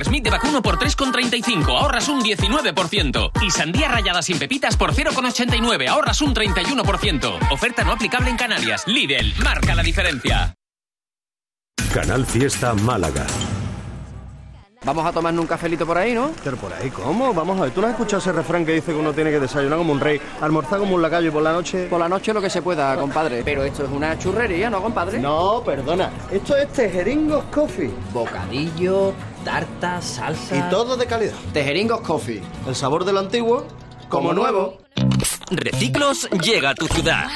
Smith de vacuno por 3,35, ahorras un 19%. Y sandía rayada sin pepitas por 0,89, ahorras un 31%. Oferta no aplicable en Canarias. Lidl, marca la diferencia. Canal Fiesta Málaga. Vamos a tomarnos un cafelito por ahí, ¿no? Pero por ahí, ¿cómo? Vamos a ver, ¿tú no has escuchado ese refrán que dice que uno tiene que desayunar como un rey, almorzar como un lacayo y por la noche... Por la noche lo que se pueda, compadre. Pero esto es una churrería, ¿no, compadre? No, perdona. Esto es Tejeringos Coffee. Bocadillo, tarta, salsa... Y todo de calidad. Tejeringos Coffee. El sabor del antiguo, como nuevo. Reciclos llega a tu ciudad.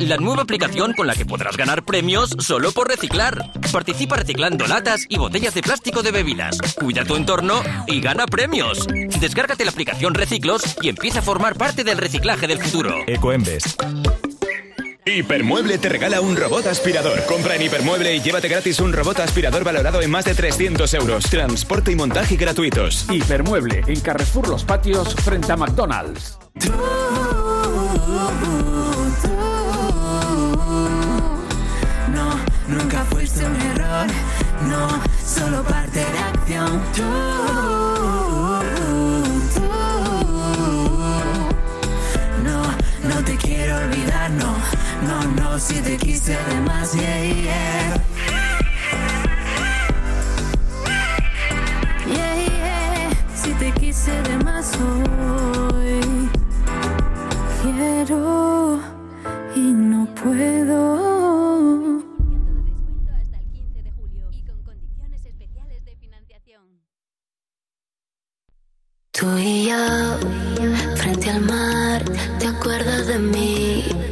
La nueva aplicación con la que podrás ganar premios solo por reciclar. Participa reciclando latas y botellas de plástico de bebidas. Cuida tu entorno y gana premios. Descárgate la aplicación Reciclos y empieza a formar parte del reciclaje del futuro. Ecoembes. Hipermueble te regala un robot aspirador. Compra en Hipermueble y llévate gratis un robot aspirador valorado en más de 300 euros. Transporte y montaje gratuitos. Hipermueble, en Carrefour Los Patios, frente a McDonald's. No, nunca fuiste un error. No, solo parte de acción. Tú, tú. No, no te quiero olvidar. No, no, si te quise además. Yeah, yeah. Yeah, yeah, si te quise de más hoy. Quiero y no puedo. Tú y yo, frente al mar, ¿te acuerdas de mí?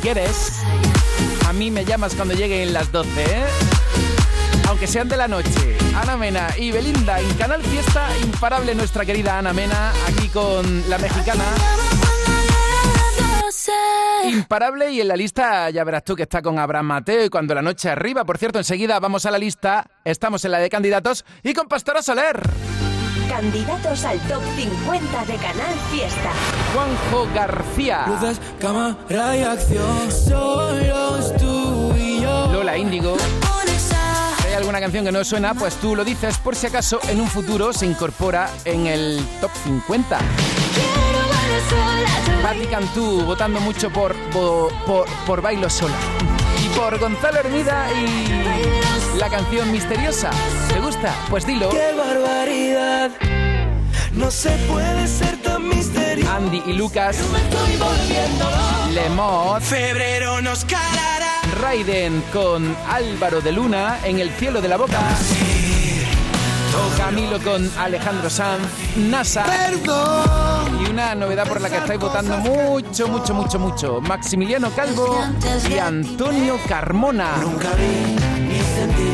Quieres, a mí me llamas cuando lleguen las 12, ¿eh? Aunque sean de la noche. Ana Mena y Belinda en Canal Fiesta, imparable nuestra querida Ana Mena, aquí con la mexicana. Imparable y en la lista ya verás tú que está con Abraham Mateo y cuando la noche arriba. Por cierto, enseguida vamos a la lista, estamos en la de candidatos y con Pastora Soler. Candidatos al top 50 de Canal Fiesta. Juanjo García. Luces, cámara y acción. Solos tú y yo. Lola Índigo. Si hay alguna canción que no suena, pues tú lo dices por si acaso en un futuro se incorpora en el top 50. Quiero bailar Patti Cantú votando mucho por, por, por, por Bailo Sola. Por Gonzalo Hermida y la canción misteriosa. ¿Te gusta? Pues dilo. ¡Qué barbaridad! No se puede ser tan misterioso. Andy y Lucas. Lemot. Febrero nos calará. Raiden con Álvaro de Luna en el cielo de la boca. Camilo con Alejandro Sanz, NASA. Y una novedad por la que estáis votando mucho, mucho, mucho, mucho. Maximiliano Calvo y Antonio Carmona. Nunca vi ni sentí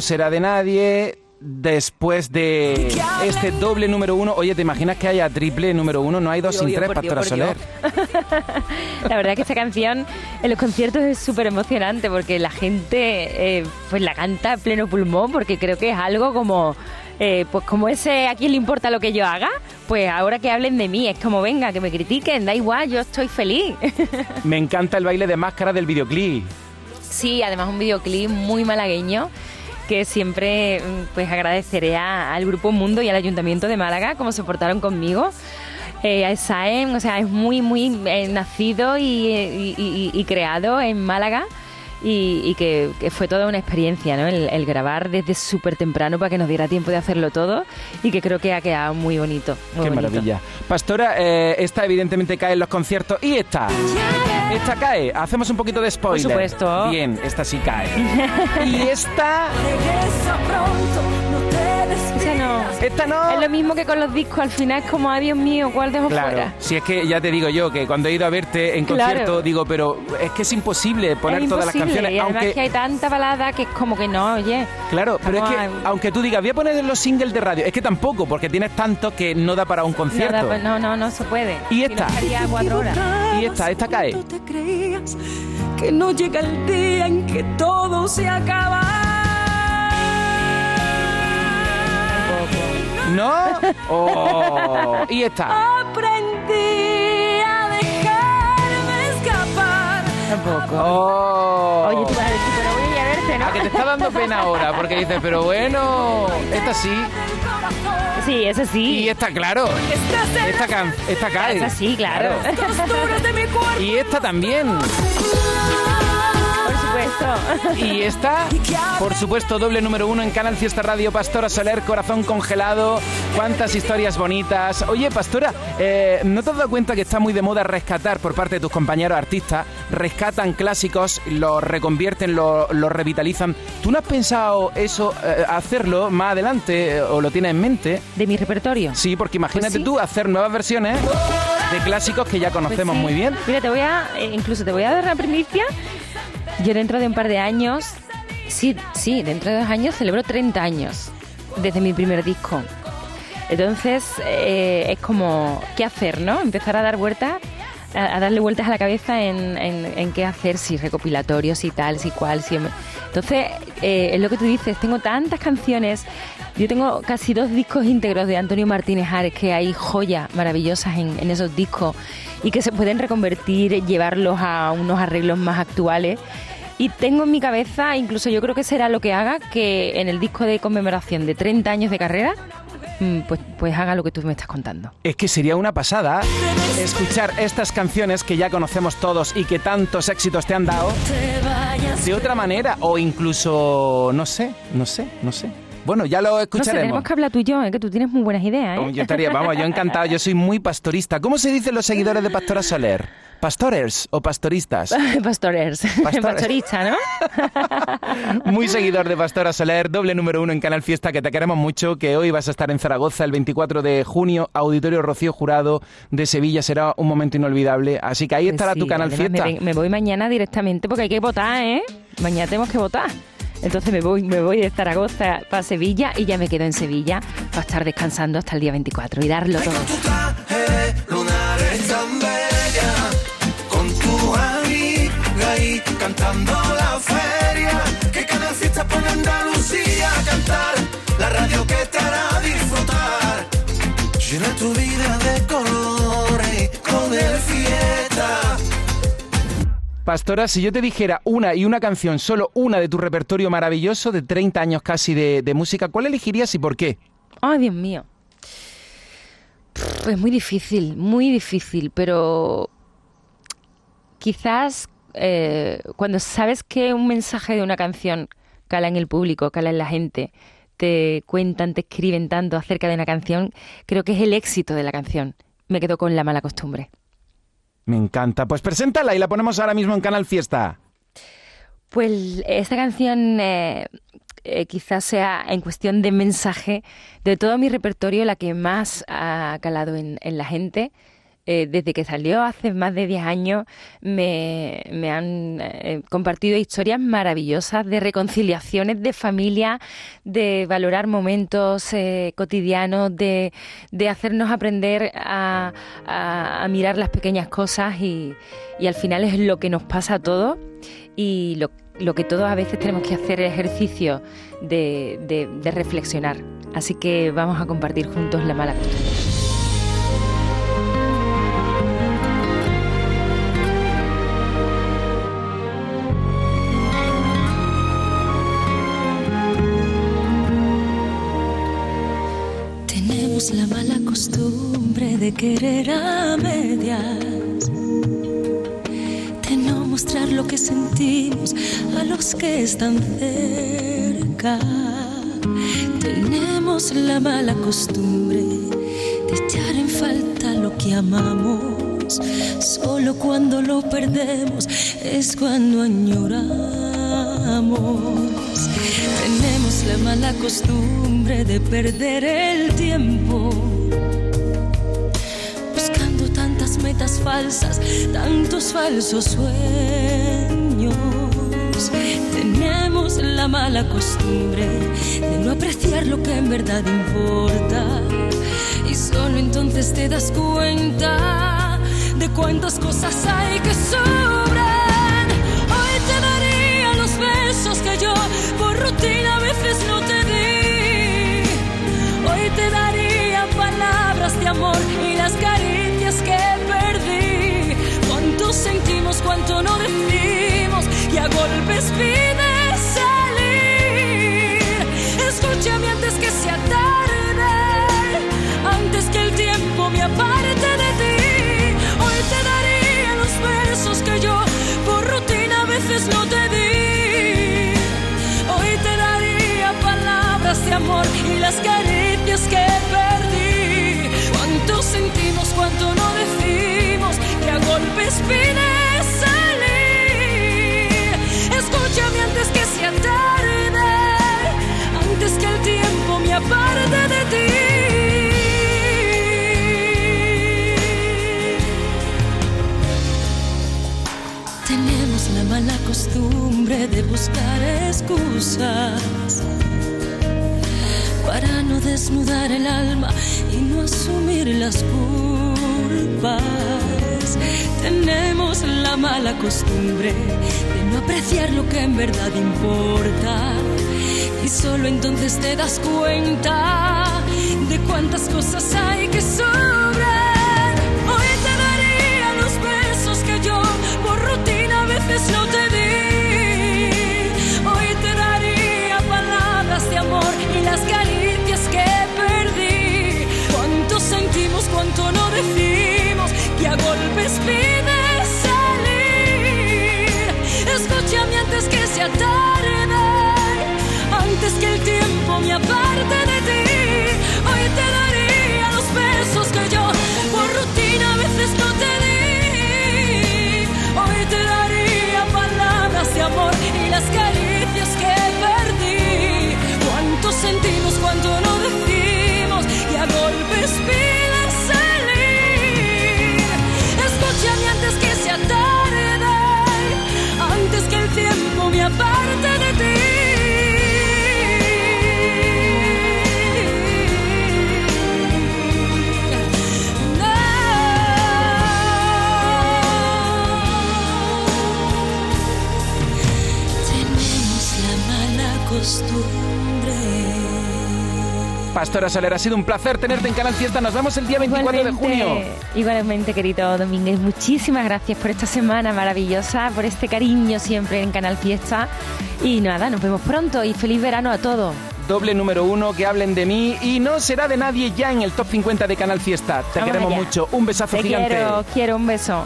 No será de nadie. Después de este doble número uno, oye, ¿te imaginas que haya triple número uno? No hay dos Dios, sin Dios, tres, Dios, Pastora Soler. La verdad que esta canción en los conciertos es súper emocionante porque la gente eh, pues la canta a pleno pulmón porque creo que es algo como eh, pues como ese a quién le importa lo que yo haga pues ahora que hablen de mí es como venga que me critiquen da igual yo estoy feliz Me encanta el baile de máscara del videoclip. sí además un videoclip muy malagueño que siempre mm, pues agradeceré a- al Grupo Mundo y al Ayuntamiento de Málaga como se portaron conmigo. Eh, Saem, o sea, es muy, muy eh, nacido y creado en Málaga y, y que, que fue toda una experiencia, ¿no? El, el grabar desde súper temprano para que nos diera tiempo de hacerlo todo y que creo que ha quedado muy bonito. muy Qué bonito. maravilla. Pastora, eh, esta evidentemente cae en los conciertos. ¿Y esta? Esta cae. Hacemos un poquito de spoiler. Por supuesto. Bien, esta sí cae. y esta... Esa no. Esta no. Es lo mismo que con los discos, al final es como, ay Dios mío, ¿cuál dejo Claro, fuera? si es que ya te digo yo que cuando he ido a verte en Claro. concierto digo, pero es que es imposible poner es todas las canciones, y además aunque que hay tanta balada que es como que no, oye. claro, pero es que a- aunque tú digas voy a poner los singles de radio, es que tampoco, porque tienes tanto que no da para un concierto. Pues no, no, no se puede. Y Si esta. cuatro horas. Y esta, esta cae. que no llega el día en que todo se acaba. ¿No? Oh, y esta. Aprendí a dejarme escapar. Tampoco. Oh. Oye, tú vas a decir, pero voy a ir a verte, ¿no? A que te está dando pena ahora, porque dices, pero bueno, esta sí. Sí, eso sí. Y esta, claro. Esta, can- esta cae. Esa sí, claro. Y esta también. Supuesto. Y esta, por supuesto, doble número uno en Canal Fiesta Radio, Pastora Soler, Corazón Congelado. Cuántas historias bonitas. Oye, Pastora, eh, ¿no te has dado cuenta que está muy de moda rescatar por parte de tus compañeros artistas? Rescatan clásicos, los reconvierten, los revitalizan. ¿Tú no has pensado eso, eh, hacerlo más adelante eh, o lo tienes en mente? ¿De mi repertorio? Sí, porque imagínate Pues sí. tú hacer nuevas versiones de clásicos que ya Pues conocemos sí. muy bien. Mira, te voy a, incluso te voy a dar una primicia. Yo dentro de un par de años, sí, sí, dentro de dos años celebro 30 años desde mi primer disco. Entonces, eh, es como, ¿qué hacer, no? Empezar a dar vueltas, a, darle vueltas a la cabeza en, en- qué hacer, si recopilatorios, si tal, si cual, si... Entonces, eh, es lo que tú dices, tengo tantas canciones, yo tengo casi dos discos íntegros de Antonio Martínez Ares, que hay joyas maravillosas en, en esos discos y que se pueden reconvertir, llevarlos a unos arreglos más actuales. Y tengo en mi cabeza, incluso yo creo que será lo que haga, que en el disco de conmemoración de 30 años de carrera, mm, pues, pues haga lo que tú me estás contando. Es que sería una pasada escuchar estas canciones que ya conocemos todos y que tantos éxitos te han dado de otra manera o incluso, no sé, no sé, no sé. Bueno, ya lo No sé, escucharemos. tenemos que hablar tú y yo, ¿eh? que tú tienes muy buenas ideas. ¿eh? Yo estaría, vamos, yo encantado, yo soy muy pastorista. ¿Cómo se dicen los seguidores de Pastora Soler? ¿Pastores o pastoristas? Pastores. Pastores. Pastorista, ¿no? Muy seguidor de Pastora Soler, doble número uno en Canal Fiesta, que te queremos mucho, que hoy vas a estar en Zaragoza el 24 de junio, Auditorio Rocío Jurado de Sevilla, será un momento inolvidable. Así que ahí estará Pues tu sí, Canal además Fiesta. Me, me voy mañana directamente porque hay que votar, ¿eh? Mañana tenemos que votar. Entonces me voy, me voy de Zaragoza para Sevilla y ya me quedo en Sevilla para estar descansando hasta el día 24 y darlo todo. Cantando la feria que cada fiesta pone Andalucía a cantar la radio que te hará disfrutar llena tu vida de colores con el fiesta Pastora, si yo te dijera una y una canción, solo una de tu repertorio maravilloso de 30 años casi de, de música, ¿cuál elegirías y por qué? Ay, Dios mío. Es muy difícil, muy difícil, pero quizás eh, cuando sabes que un mensaje de una canción cala en el público, cala en la gente, te cuentan, te escriben tanto acerca de una canción, creo que es el éxito de la canción. Me quedo con la mala costumbre. Me encanta. Pues preséntala y la ponemos ahora mismo en Canal Fiesta. Pues esta canción eh, eh, quizás sea en cuestión de mensaje de todo mi repertorio la que más ha calado en, en la gente. Eh, desde que salió hace más de 10 años me, han eh, compartido historias maravillosas de reconciliaciones de familia, de valorar momentos eh, cotidianos, de, de hacernos aprender a, mirar las pequeñas cosas y, al final es lo que nos pasa a todos y lo, lo que todos a veces tenemos que hacer es ejercicio de, de- de reflexionar. Así que vamos a compartir juntos la mala costumbre. Tenemos la mala costumbre de querer a medias, de no mostrar lo que sentimos a los que están cerca. Tenemos la mala costumbre de echar en falta lo que amamos, solo cuando lo perdemos es cuando añoramos. Tenemos la mala costumbre de perder el tiempo buscando tantas metas falsas, tantos falsos sueños. Tenemos la mala costumbre de no apreciar lo que en verdad importa y solo entonces te das cuenta de cuántas cosas hay que sobran. Cuánto no decimos y a golpes pide salir. Escúchame antes que sea tarde, antes que el tiempo me aparte de ti. Hoy te daría los besos que yo por rutina a veces no te di. Hoy te daría palabras de amor y las caricias que perdí. Cuánto sentimos, cuánto no decimos, que a golpes pide costumbre de buscar excusas para no desnudar el alma y no asumir las culpas. Tenemos la mala costumbre de no apreciar lo que en verdad importa y solo entonces te das cuenta de cuántas cosas hay que sobran. Hoy te daría los besos que yo por rutina a veces no te aparte. Soler, ha sido un placer tenerte en Canal Fiesta. Nos vemos el día 24 de junio. Igualmente, querido Domínguez, muchísimas gracias por esta semana maravillosa, por este cariño siempre en Canal Fiesta. Y nada, nos vemos pronto y feliz verano a todos. Doble número uno, que hablen de mí y no será de nadie ya en el top 50 de Canal Fiesta. Te Vamos queremos allá. mucho. Un besazo Te gigante. quiero, quiero un beso.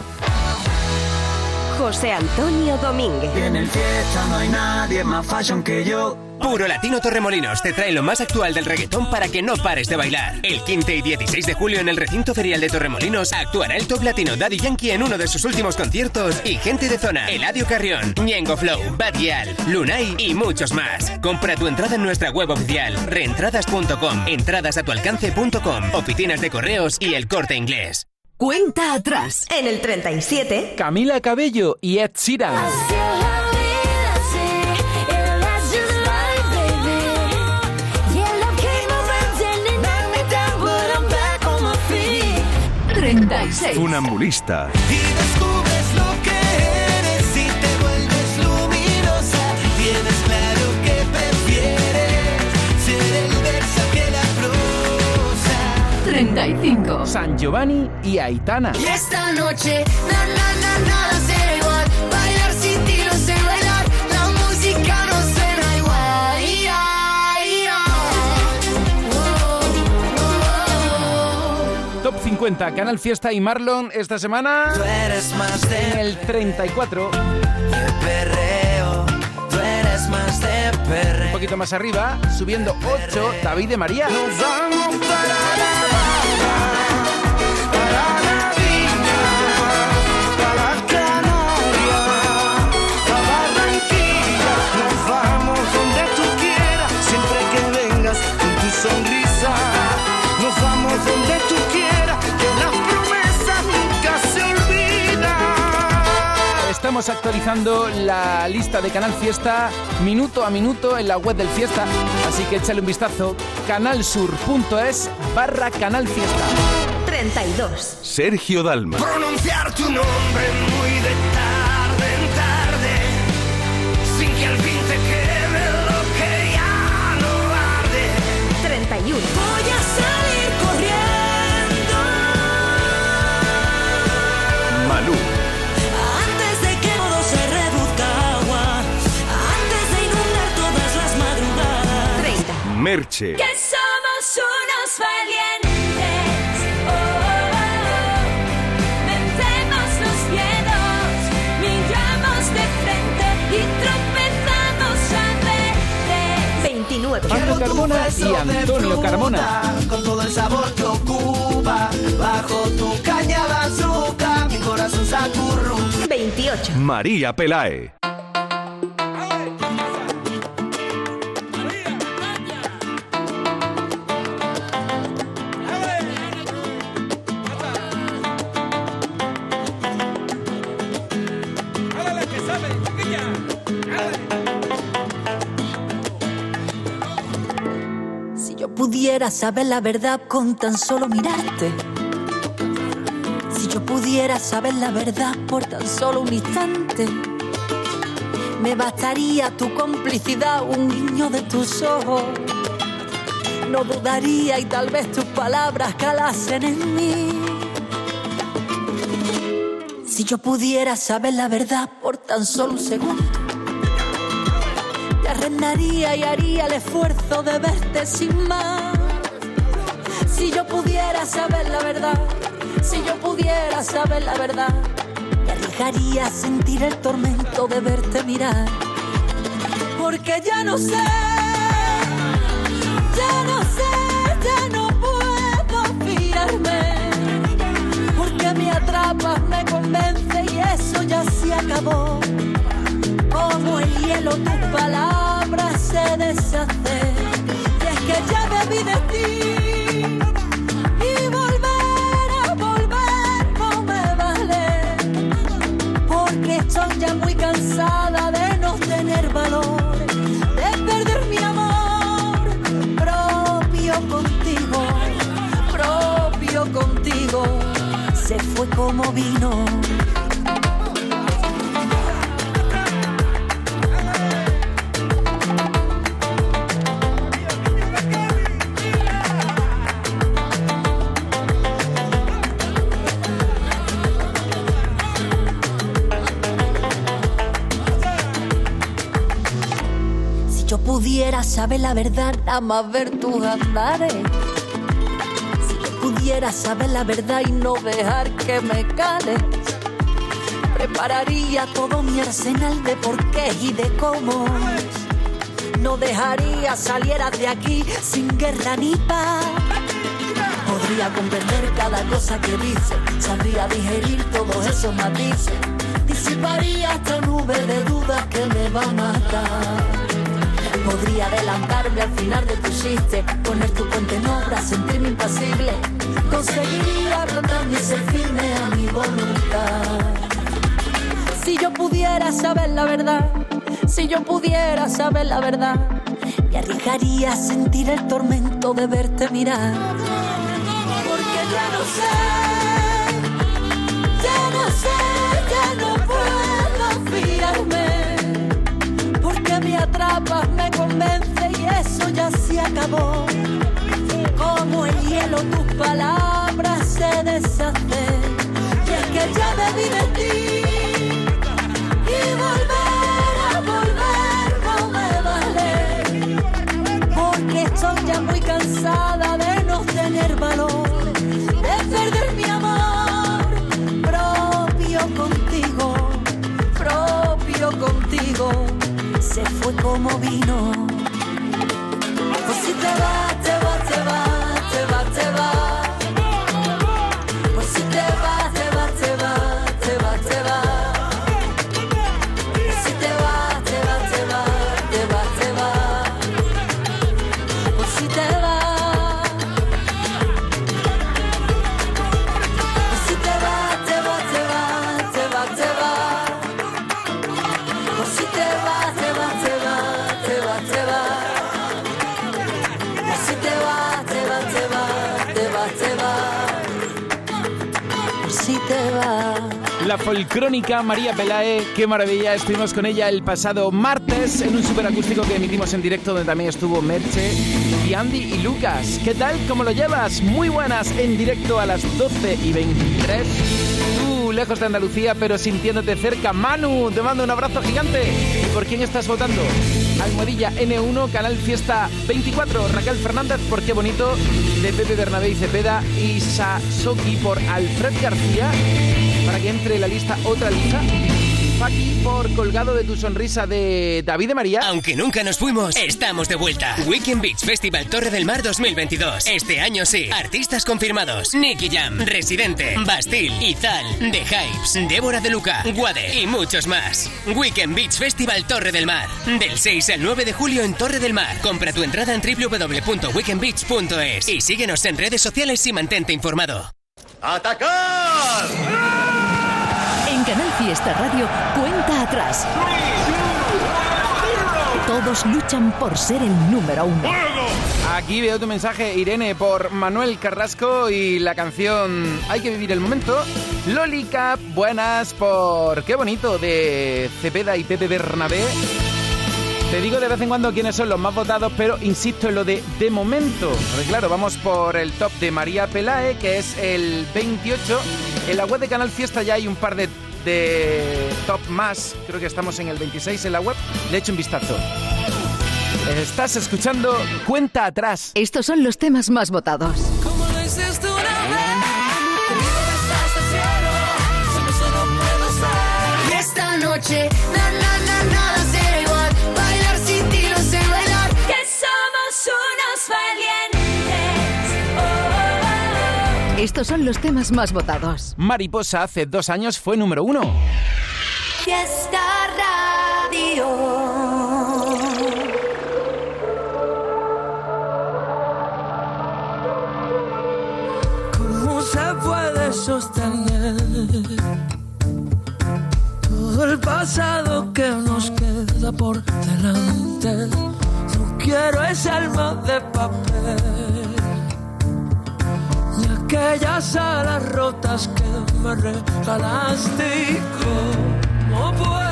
José Antonio Domínguez. En el fiesta no hay nadie más fashion que yo. Puro Latino Torremolinos te trae lo más actual del reggaetón para que no pares de bailar. El 15 y 16 de julio en el recinto ferial de Torremolinos actuará el top latino Daddy Yankee en uno de sus últimos conciertos y gente de zona, Eladio Carrión, Ñengo Flow, Bad Gyal, Lunay y muchos más. Compra tu entrada en nuestra web oficial, reentradas.com, entradasatualcance.com, oficinas de correos y el corte inglés. Cuenta atrás. En el 37. Camila Cabello y Ed Sheeran. Funambulista. Giovanni y Aitana. Y esta noche, na, na, na, nada será igual. Bailar sin ti no sé bailar. La música no suena igual. Ay, ay, Top 50, Canal Fiesta y Marlon esta semana. Tú eres más de En el 34. perreo. Tú eres más de Un perreo. poquito más arriba, subiendo 8, David de María. Nos vamos Estamos actualizando la lista de Canal Fiesta minuto a minuto en la web del Fiesta, así que échale un vistazo canalsur.es barra Canal Fiesta. 32. Sergio Dalma. Pronunciar tu nombre muy de tarde en tarde, sin que al fin te quede lo que ya no arde. 31. Voy a salir Merche. Que somos unos valientes. Oh, oh, oh. Vencemos los miedos, miramos de frente y tropezamos a veces. 29. Pablo Carmona y Antonio Carmona. Con todo el sabor que ocupa, bajo tu caña de azúcar, mi corazón se acurruca. 28. María Pelae. Pudiera saber la verdad con tan solo mirarte. Si yo pudiera saber la verdad por tan solo un instante. Me bastaría tu complicidad, un guiño de tus ojos. No dudaría y tal vez tus palabras calasen en mí. Si yo pudiera saber la verdad por tan solo un segundo. Te arrendaría y haría el esfuerzo de verte sin más. Si yo pudiera saber la verdad, si yo pudiera saber la verdad, me arriesgaría a sentir el tormento de verte mirar. Porque ya no sé, ya no sé, ya no puedo fiarme. Porque me atrapas, me convence y eso ya se acabó. El hielo tus palabras se deshacen. Y es que ya bebí de ti. Y volver a volver no me vale. Porque estoy ya muy cansada de no tener valor. De perder mi amor propio contigo. Propio contigo. Se fue como vino. Saber la verdad, nada más ver tus andares. Si yo pudiera saber la verdad y no dejar que me cales, prepararía todo mi arsenal de porqués y de cómo. No dejaría salieras de aquí sin guerra ni paz. Podría comprender cada cosa que dice, sabría digerir todos esos matices, disiparía esta nube de dudas que me va a matar. Podría adelantarme al final de tu chiste, poner tu puente en obra, sentirme impasible. Conseguiría y ser firme a mi voluntad. Si yo pudiera saber la verdad, si yo pudiera saber la verdad, me arriesgaría a sentir el tormento de verte mirar. Porque ya no sé, Como el hielo tus palabras se deshacen. Y es que ya debí María Pelae, qué maravilla, estuvimos con ella el pasado martes en un superacústico que emitimos en directo donde también estuvo Merche y Andy y Lucas. ¿Qué tal? ¿Cómo lo llevas? Muy buenas en directo a las 12 y 23. Tú, lejos de Andalucía, pero sintiéndote cerca. Manu, te mando un abrazo gigante. ¿Y por quién estás votando? Almohadilla N1, Canal Fiesta 24, Raquel Fernández por Qué Bonito, de Pepe Bernabé y Cepeda y Sasoki por Alfred García, para que entre en la lista otra lista. Faki por Colgado de tu sonrisa de David de María. Aunque nunca nos fuimos, estamos de vuelta. Weekend Beach Festival Torre del Mar 2022. Este año sí. Artistas confirmados: Nicky Jam, Residente, Bastille, Izal, The Hypes, Débora de Luca, Guade y muchos más. Weekend Beach Festival Torre del Mar. Del 6 al 9 de julio en Torre del Mar. Compra tu entrada en www.weekendbeach.es y síguenos en redes sociales y mantente informado. ¡Atacar! Canal Fiesta Radio, cuenta atrás. Todos luchan por ser el número uno. Aquí veo tu mensaje, Irene, por Manuel Carrasco y la canción Hay que vivir el momento. Lolica, buenas por Qué bonito de Cepeda y Pepe Bernabé. Te digo de vez en cuando quiénes son los más votados, pero insisto en lo de de momento. Porque claro, vamos por el top de María Pelae, que es el 28. En la web de Canal Fiesta ya hay un par de, de top más. Creo que estamos en el 26 en la web. Le echo un vistazo. Estás escuchando Cuenta Atrás. Estos son los temas más votados. Como lo hiciste una vez, conmigo besaste el cielo, solo solo puedo ser. Y esta noche, Estos son los temas más votados. Mariposa hace dos años fue número uno. Fiesta Radio. ¿Cómo se puede sostener todo el pasado que nos queda por delante? No quiero ese alma de papel aquellas alas rotas que me regalaste. ¿Y ¿Cómo puedo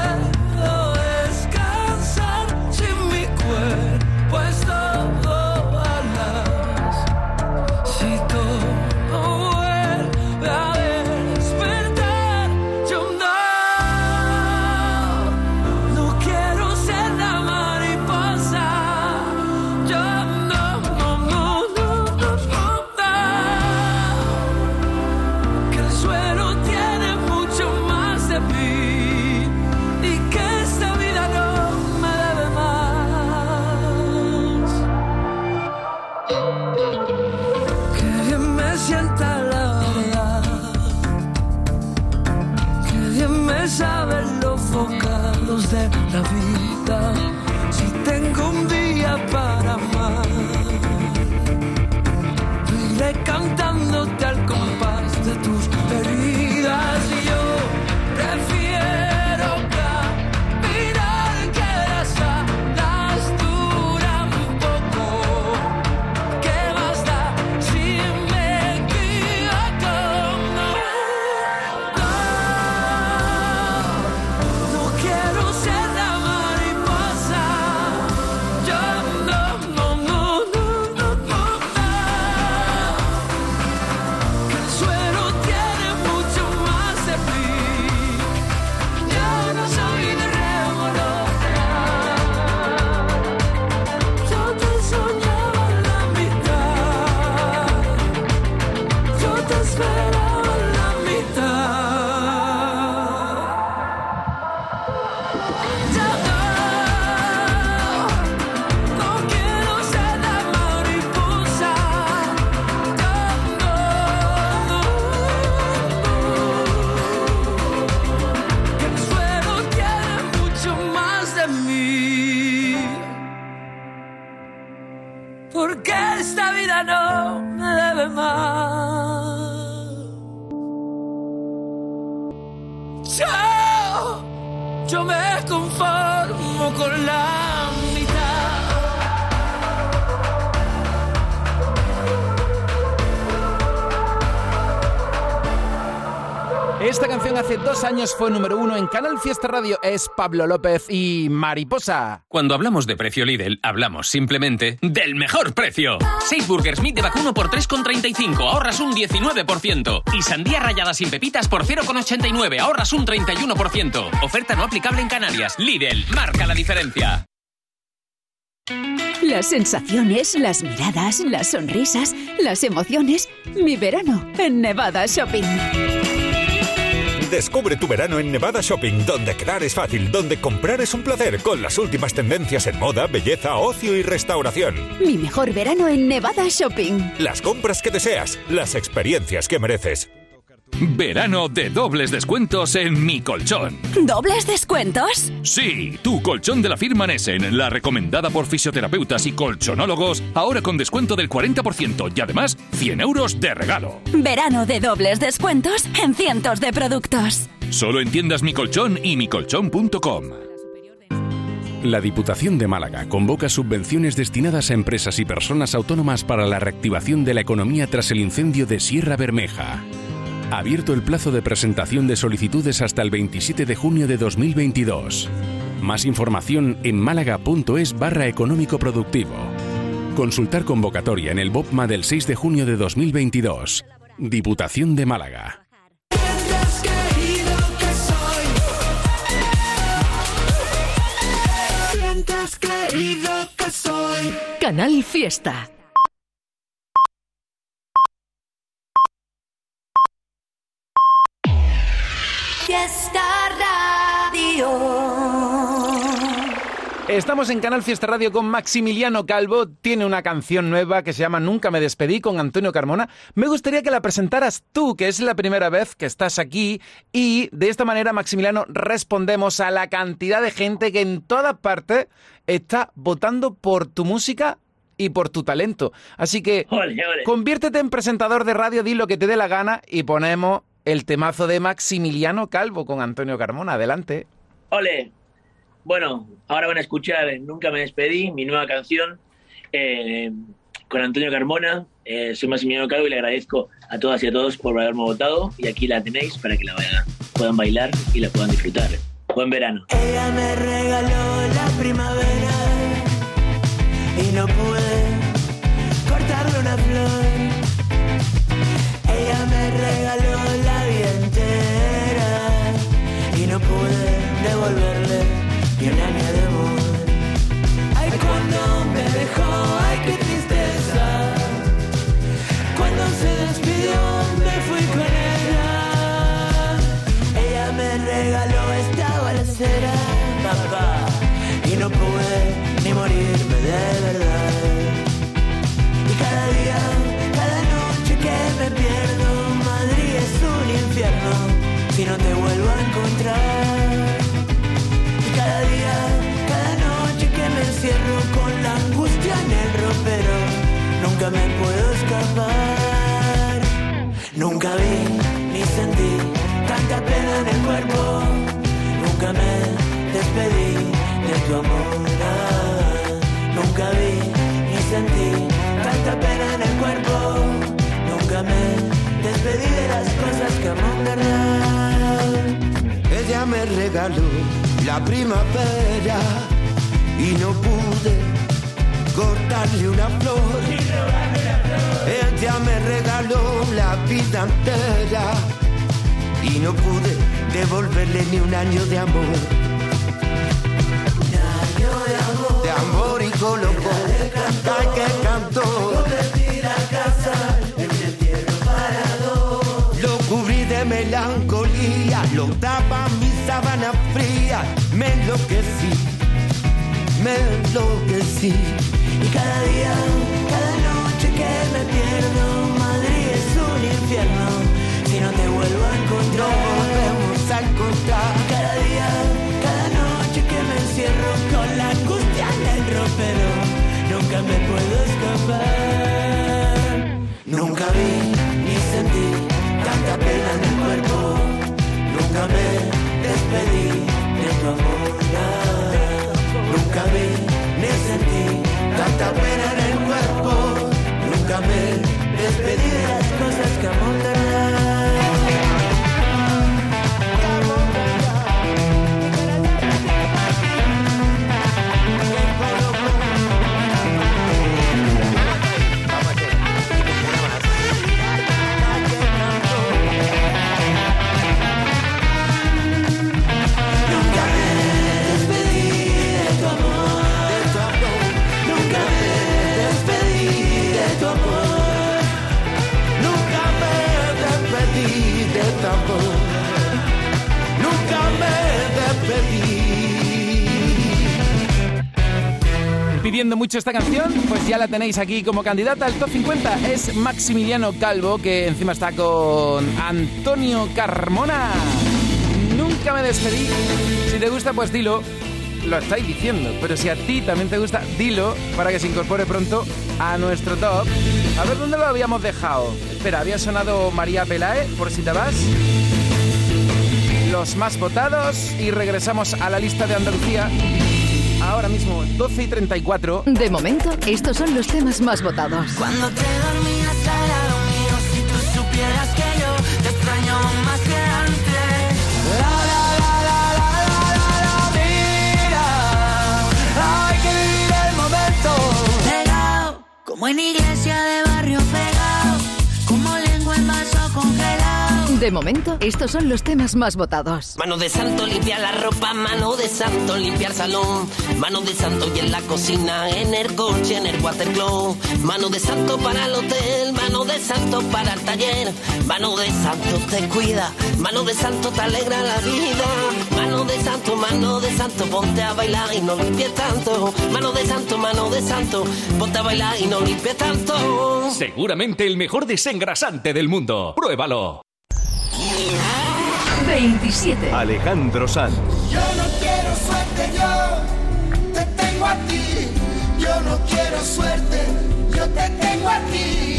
Que bien me sienta la verdad. que bien me saben los bocados de la vida. 22 años fue número uno en Canal Fiesta Radio. Es Pablo López y Mariposa. Cuando hablamos de precio Lidl, hablamos simplemente del mejor precio. Seis Burgers Meat de vacuno por 3,35, ahorras un 19%. Y sandía rallada sin pepitas por 0,89, ahorras un 31%. Oferta no aplicable en Canarias. Lidl, marca la diferencia. Las sensaciones, las miradas, las sonrisas, las emociones. Mi verano en Nevada Shopping. Descubre tu verano en Nevada Shopping, donde quedar es fácil, donde comprar es un placer, con las últimas tendencias en moda, belleza, ocio y restauración. Mi mejor verano en Nevada Shopping. Las compras que deseas, las experiencias que mereces. Verano de dobles descuentos en Mi Colchón. ¿Dobles descuentos? Sí, tu colchón de la firma Nessen, la recomendada por fisioterapeutas y colchonólogos, ahora con descuento del 40% y además 100 euros de regalo. Verano de dobles descuentos en cientos de productos. Solo en tiendas Mi Colchón y micolchón.com. La Diputación de Málaga convoca subvenciones destinadas a empresas y personas autónomas para la reactivación de la economía tras el incendio de Sierra Bermeja. Abierto el plazo de presentación de solicitudes hasta el 27 de junio de 2022. Más información en málaga.es barra económico productivo. Consultar convocatoria en el BOPMA del 6 de junio de 2022. Diputación de Málaga. has querido Fiesta Radio. Estamos en Canal Fiesta Radio con Maximiliano Calvo. Tiene una canción nueva que se llama Nunca me despedí con Antonio Carmona. Me gustaría que la presentaras tú, que es la primera vez que estás aquí. Y de esta manera, Maximiliano, respondemos a la cantidad de gente que en todas partes está votando por tu música y por tu talento. Así que Ole, ole. conviértete en presentador de radio, di lo que te dé la gana y ponemos el temazo de Maximiliano Calvo con Antonio Carmona. Adelante. Ole. Bueno, ahora van a escuchar Nunca me despedí, mi nueva canción eh, con Antonio Carmona. Eh, soy Maximiliano Calvo y le agradezco a todas y a todos por haberme votado. Y aquí la tenéis para que la vayan- puedan bailar y la puedan disfrutar. Buen verano. Ella me regaló la primavera y no pude si no te vuelvo a encontrar. Y cada día, cada noche que me encierro con la angustia en el ropero, nunca me puedo escapar. Nunca vi ni sentí tanta pena en el cuerpo, nunca me despedí de tu amor. Me regaló la primavera y no pude cortarle una flor. Ella me regaló la vida entera y no pude devolverle ni un año de amor. De amor y colocó, ay que cantó. Lo cubrí de melancolía, lo daba mi sábana fría, me enloquecí, me enloquecí. Y cada día, cada noche que me pierdo, Madrid es un infierno. Si no te vuelvo a encontrar, volvemos a encontrar. Cada día, cada noche que me encierro con la angustia en el ropero, nunca me puedo escapar. Nunca vi ni sentí tanta pena en el cuerpo. Nunca me amor. Nunca vi ni sentí tanta pena en el cuerpo. Nunca me despedí de las cosas que amo Pidiendo mucho esta canción, pues ya la tenéis aquí como candidata al top 50. Es Maximiliano Calvo, que encima está con Antonio Carmona. Nunca me despedí. Si te gusta, pues dilo. Lo estáis diciendo, pero si a ti también te gusta, dilo para que se incorpore pronto a nuestro top. A ver dónde lo habíamos dejado. Espera, había sonado María Pelae, por si te vas. Los más votados y regresamos a la lista de Andalucía. Ahora mismo, 12 y 34. De momento, estos son los temas más votados. Cuando te dormías al lado mío, si tú supieras que yo te extraño más que antes. La, la, la, la, la, la, la, la, mira, hay que vivir el momento. Pegado, como en iglesia de barrio pegado, como lengua en vaso. De momento, estos son los temas más votados. Mano de santo limpia la ropa, mano de santo limpia el salón, mano de santo y en la cocina, en el coche, en el watercloak, mano de santo para el hotel, mano de santo para el taller, mano de santo te cuida, mano de santo te alegra la vida, mano de santo, mano de santo, ponte a bailar y no limpies tanto, mano de santo, mano de santo, ponte a bailar y no limpies tanto. Seguramente el mejor desengrasante del mundo. Pruébalo. 27. Alejandro Sanz. Yo no quiero suerte, yo te tengo a ti. Yo no quiero suerte, yo te tengo a ti.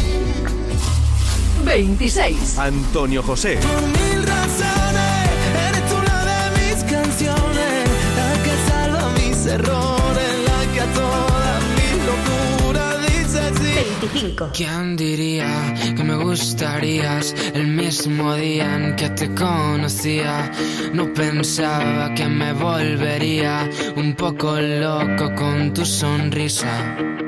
26. Antonio José. Mil razones, eres tú una de mis canciones, la que salva mis errores, la que a 25. ¿Quién diría que me gustarías el mismo día en que te conocía? No pensaba que me volvería un poco loco con tu sonrisa.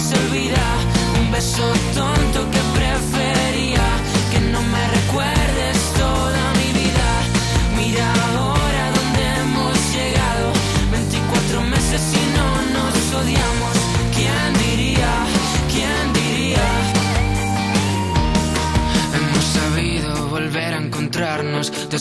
Se olvida, un beso tonto que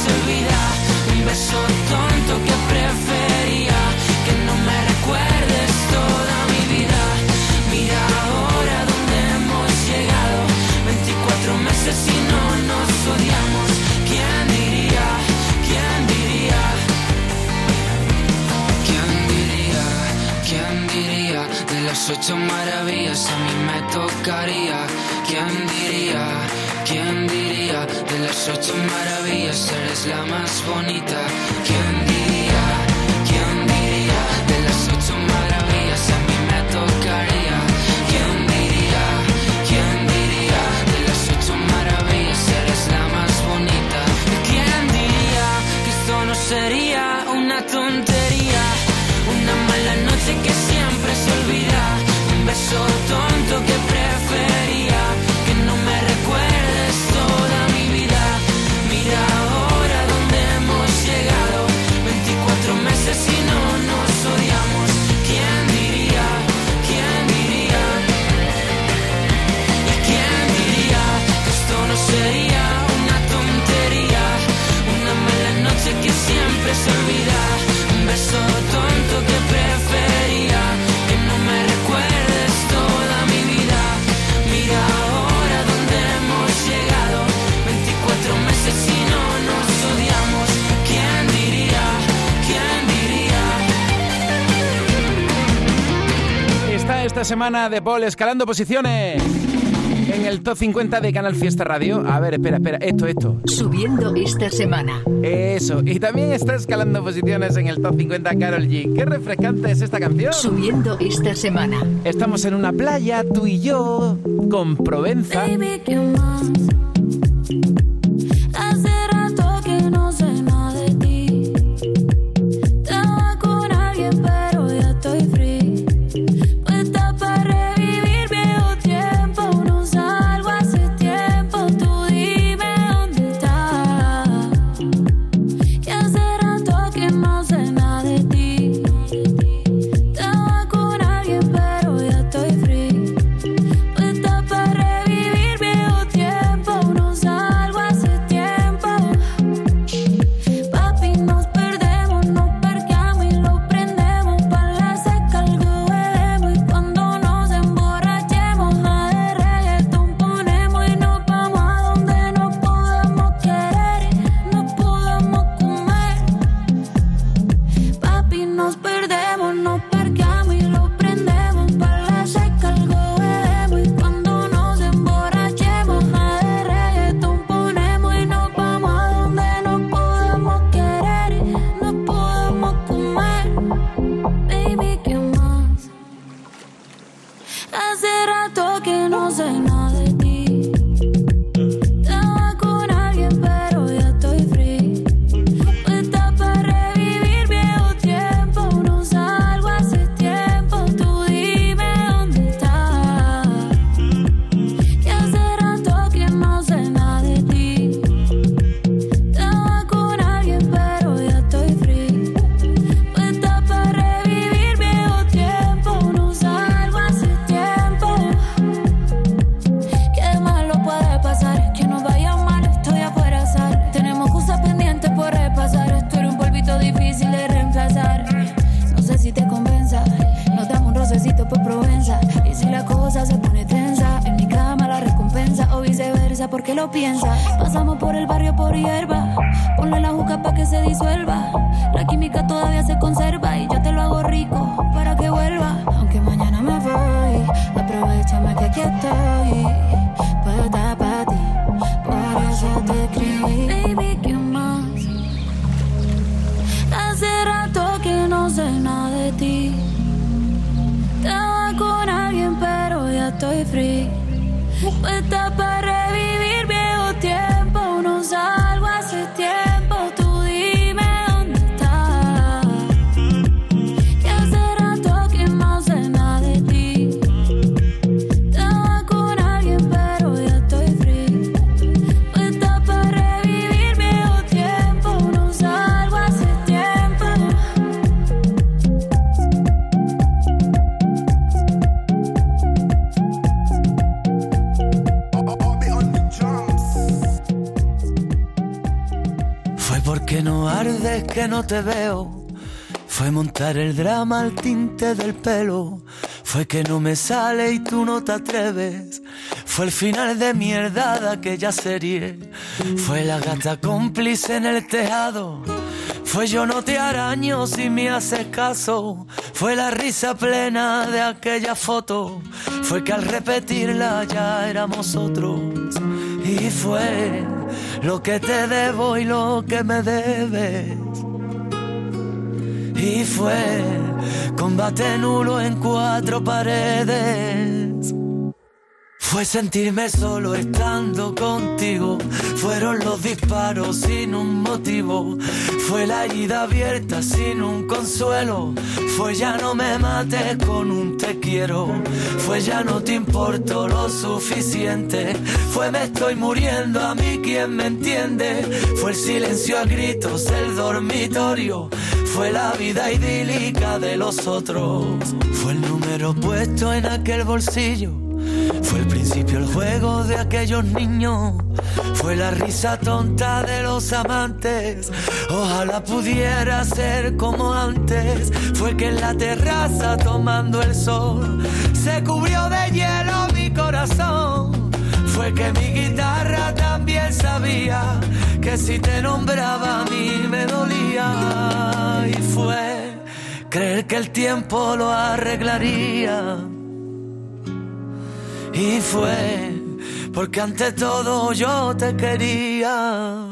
se olvida un beso tonto que prefería que no me recuerdes toda mi vida. Mira ahora dónde hemos llegado, 24 meses y no nos odiamos. ¿Quién diría? ¿Quién diría? ¿Quién diría? ¿Quién diría? De las ocho maravillas a mí me tocaría. ¿Quién diría? ¿Quién diría? De las ocho maravillas eres la más bonita. ¿Quién diría? semana de Paul escalando posiciones en el top 50 de Canal Fiesta Radio. A ver, espera, espera, esto, esto. Subiendo esta semana. Eso, y también está escalando posiciones en el top 50 Carol G. Qué refrescante es esta canción. Subiendo esta semana. Estamos en una playa, tú y yo, con Provenza. Baby, sé nada de ti. Estaba con alguien, pero ya estoy free. Puesta para te veo. Fue montar el drama al tinte del pelo. Fue que no me sale y tú no te atreves. Fue el final de mierda de aquella serie. Fue la gata cómplice en el tejado. Fue yo no te araño si me haces caso. Fue la risa plena de aquella foto. Fue que al repetirla ya éramos otros. Y fue lo que te debo y lo que me debes y fue combate nulo en cuatro paredes. Fue sentirme solo estando contigo. Fueron los disparos sin un motivo. Fue la herida abierta sin un consuelo. Fue ya no me mates con un te quiero. Fue ya no te importo lo suficiente. Fue me estoy muriendo a mí quien me entiende. Fue el silencio a gritos del dormitorio. Fue la vida idílica de los otros. Fue el número puesto en aquel bolsillo. Fue el principio el juego de aquellos niños. Fue la risa tonta de los amantes. Ojalá pudiera ser como antes. Fue que en la terraza tomando el sol se cubrió de hielo mi corazón. Fue que mi guitarra también sabía que si te nombraba a mí me dolía. Y fue creer que el tiempo lo arreglaría. Y fue porque ante todo yo te quería.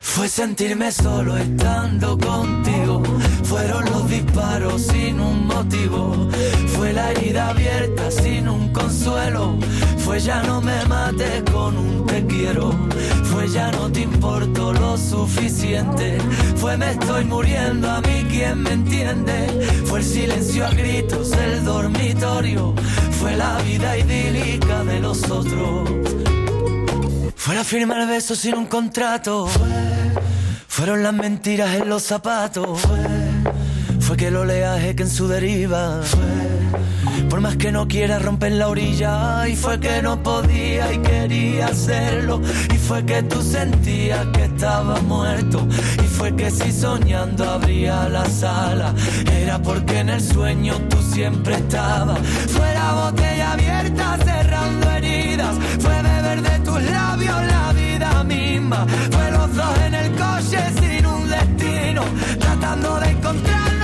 Fue sentirme solo estando contigo. Fueron los disparos sin un motivo. Fue la herida abierta sin un consuelo. Fue ya no me mates con un te quiero. Fue ya no te importo lo suficiente. Fue me estoy muriendo a mí quien me entiende. Fue el silencio a gritos del dormitorio. Fue la vida idílica de los otros. Fue la firma el beso sin un contrato. Fueron las mentiras en los zapatos. Fue que el oleaje que en su deriva. Por más que no quiera romper la orilla. Y fue que no podía y quería hacerlo. Y fue que tú sentías que estaba muerto. Y fue que si soñando abría la sala. Era porque en el sueño tú siempre estabas. Fue la botella abierta cerrando heridas. Fue beber de tus labios la vida misma. Fue los dos en el coche sin un destino. Tratando de encontrarnos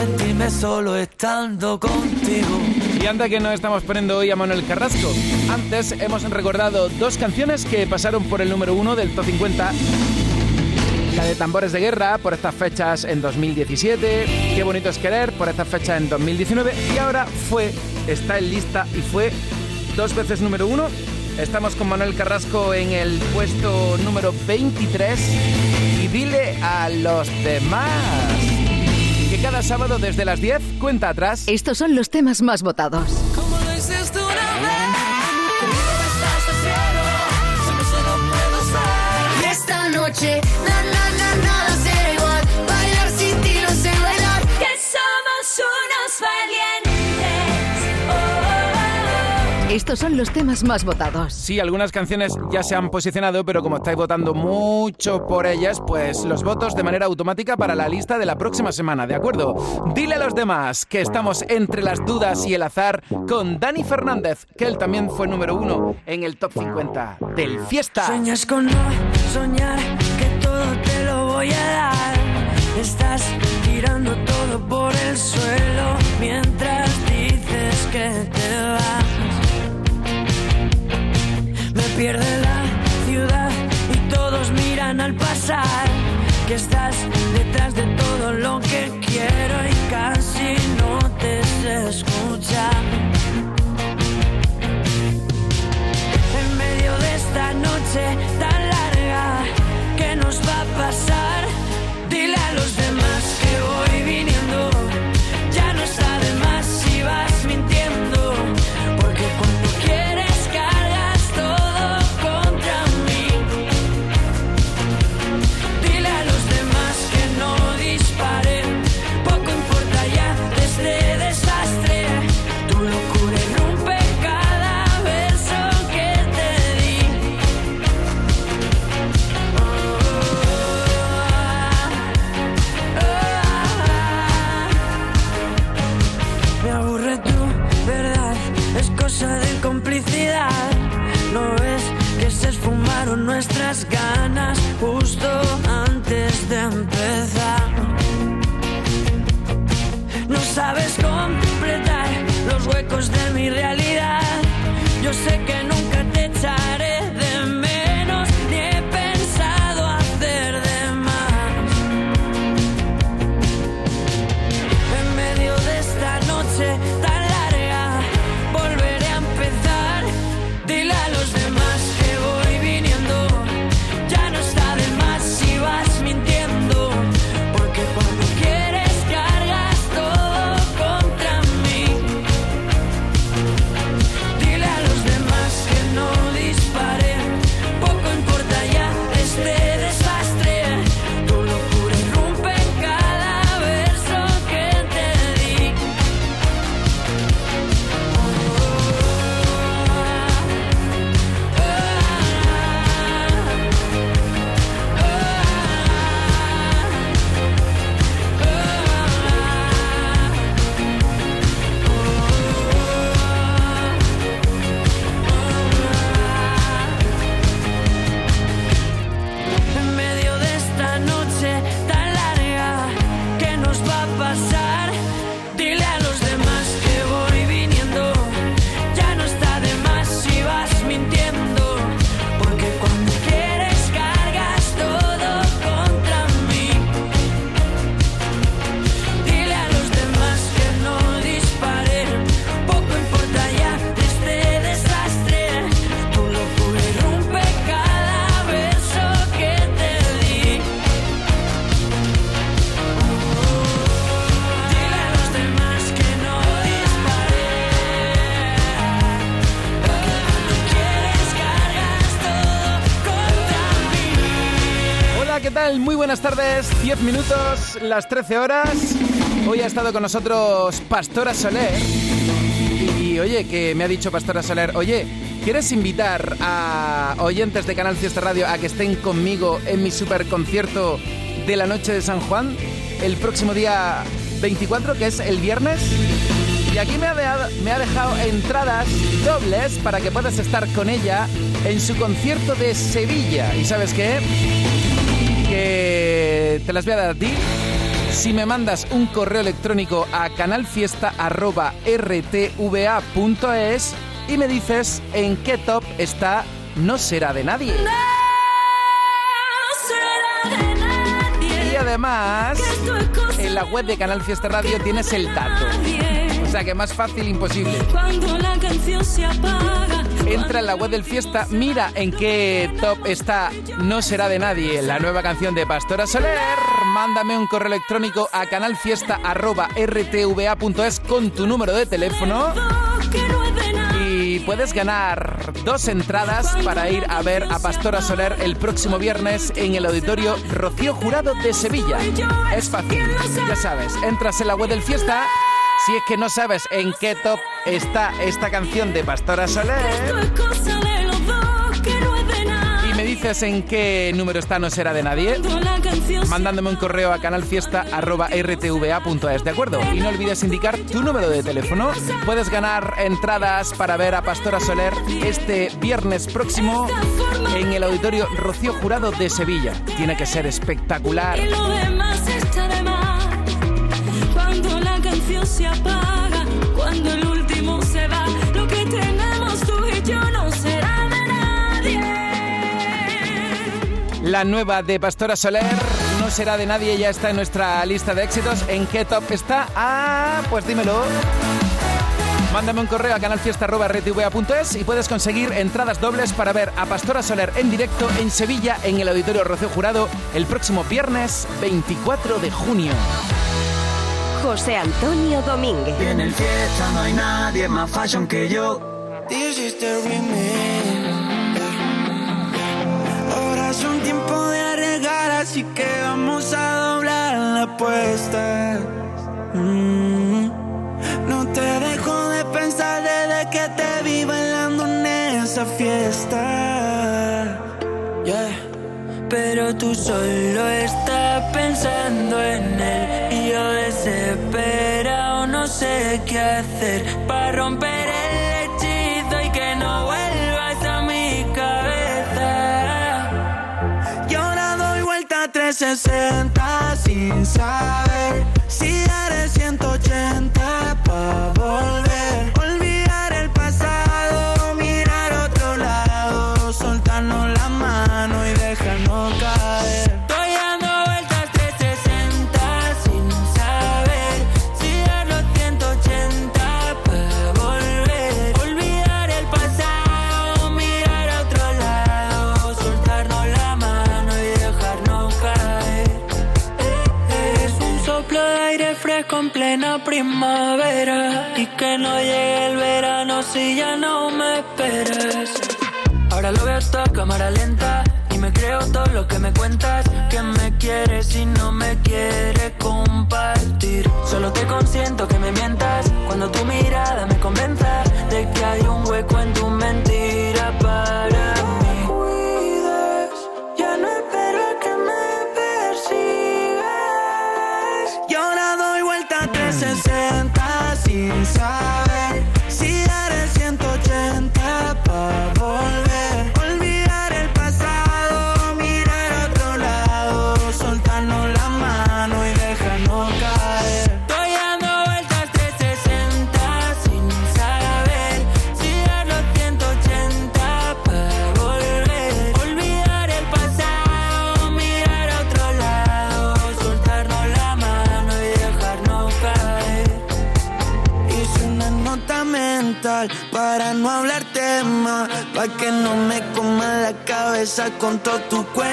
sentirme solo estando contigo. Y anda que no estamos poniendo hoy a Manuel Carrasco. Antes hemos recordado dos canciones que pasaron por el número uno del Top 50. La de Tambores de Guerra por estas fechas en 2017. Qué bonito es querer por estas fechas en 2019. Y ahora fue, está en lista y fue dos veces número uno. Estamos con Manuel Carrasco en el puesto número 23. Y dile a los demás cada sábado desde las 10 cuenta atrás. Estos son los temas más votados. Como lo hiciste una vez, conmigo me estás haciendo, solo se no puedo ser. Y esta noche, na, na, na, nada será igual. Bailar sin ti no sé bailar. Que somos unos valientes. Estos son los temas más votados. Sí, algunas canciones ya se han posicionado, pero como estáis votando mucho por ellas, pues los votos de manera automática para la lista de la próxima semana, ¿de acuerdo? Dile a los demás que estamos entre las dudas y el azar con Dani Fernández, que él también fue número uno en el top 50 del Fiesta. Sueñas con no soñar Que estás Yo buenas tardes. 10 minutos, las 13 horas. Hoy ha estado con nosotros Pastora Soler. Y oye, que me ha dicho Pastora Soler, oye, ¿quieres invitar a oyentes de Canal Fiesta Radio a que estén conmigo en mi super concierto de la noche de San Juan el próximo día 24, que es el viernes? Y aquí me ha, dejado, me ha dejado entradas dobles para que puedas estar con ella en su concierto de Sevilla. ¿Y sabes qué? Que te las voy a dar a ti. Si me mandas un correo electrónico a canalfiesta.rtva.es y me dices en qué top está No será de nadie. Y además, en la web de Canal Fiesta Radio tienes el dato. O sea que más fácil imposible. Cuando la canción se apaga. Entra en la web del Fiesta, mira en qué top está No será de nadie, la nueva canción de Pastora Soler. Mándame un correo electrónico a canalfiesta.rtva.es con tu número de teléfono y puedes ganar dos entradas para ir a ver a Pastora Soler el próximo viernes en el auditorio Rocío Jurado de Sevilla. Es fácil, ya sabes, entras en la web del Fiesta. Si es que no sabes en qué top está esta canción de Pastora Soler y me dices en qué número está No será de nadie, mandándome un correo a canalfiesta.rtva.es, ¿de acuerdo? Y no olvides indicar tu número de teléfono. Puedes ganar entradas para ver a Pastora Soler este viernes próximo en el auditorio Rocío Jurado de Sevilla. Tiene que ser espectacular. Se apaga, cuando el último se va, lo que tenemos tú y no será de nadie. La nueva de Pastora Soler no será de nadie, ya está en nuestra lista de éxitos. ¿En qué top está? Ah, pues dímelo. Mándame un correo a canalfiesta.rtva.es y puedes conseguir entradas dobles para ver a Pastora Soler en directo en Sevilla en el Auditorio Rocío Jurado el próximo viernes 24 de junio. José Antonio Domínguez. En el fiesta no hay nadie más fashion que yo. This is the. Ahora es un tiempo de arriesgar, así que vamos a doblar la apuesta. Mm. No te dejo de pensar desde que te vi bailando en esa fiesta. Yeah. Pero tú solo estás pensando en él y yo desesperado, no sé qué hacer para romper el hechizo y que no vuelvas a mi cabeza. Y ahora doy vuelta a 360 sin saber si daré 180 pa' volar. Y que no llegue el verano si ya no me esperas. Ahora lo veo todo a cámara lenta y me creo todo lo que me cuentas. Que me quieres y no me quieres compartir. Solo te consiento que me mientas cuando tu mirada me convenza de que hay un hueco en tu mentira para con todo tu cuento.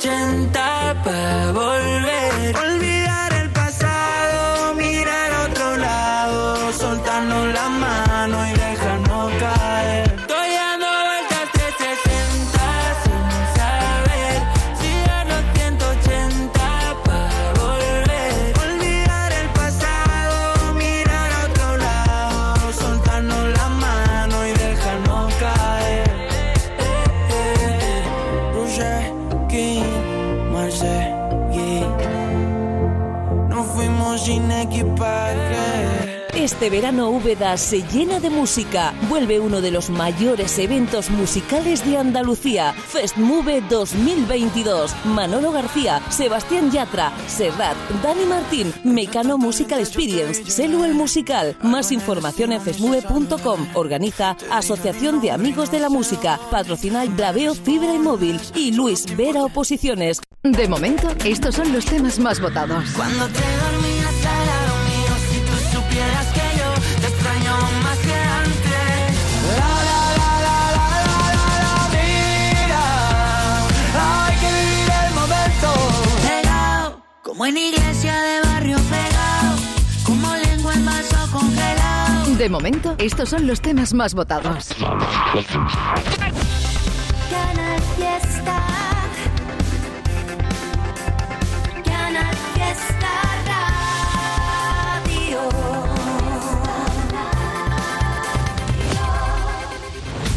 180 para verano Úbeda se llena de música. Vuelve uno de los mayores eventos musicales de Andalucía, Festmove 2022. Manolo García, Sebastián Yatra, Serrat, Dani Martín, Mecano Musical Experience, Selu el Musical. Más información en festmove.com. Organiza Asociación de Amigos de la Música. Patrocina Braveo Fibra y Móvil y Luis Vera Oposiciones. De momento, estos son los temas más votados. Cuando te como en iglesia de barrio pegado, como lengua en vaso congelado. De momento, estos son los temas más votados. Canal Fiesta. Canal Fiesta Radio.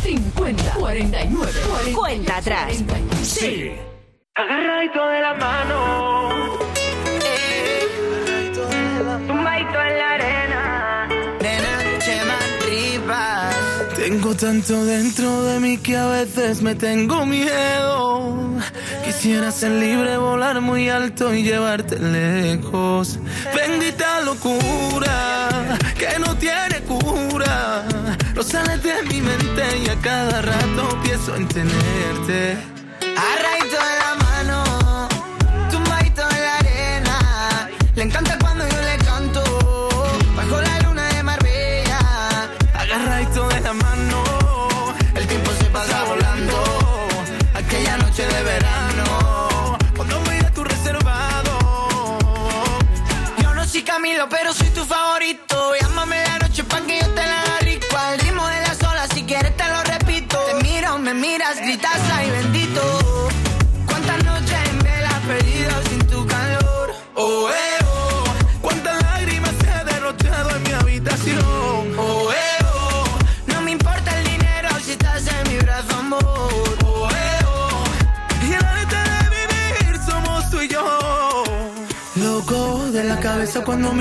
50, 49, Cuenta atrás. Sí. Agarradito de la mano. Tengo tanto dentro de mí que a veces me tengo miedo. Quisiera ser libre, volar muy alto y llevarte lejos. Bendita locura que no tiene cura. No sales de mi mente y a cada rato pienso en tenerte. De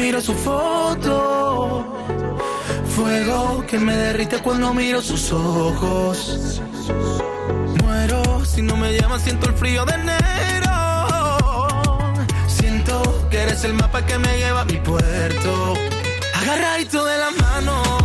miro su foto. Fuego que me derrite cuando miro sus ojos. Muero si no me llamas, siento el frío de enero. Siento que eres el mapa que me lleva a mi puerto. Agarradito de la mano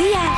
día.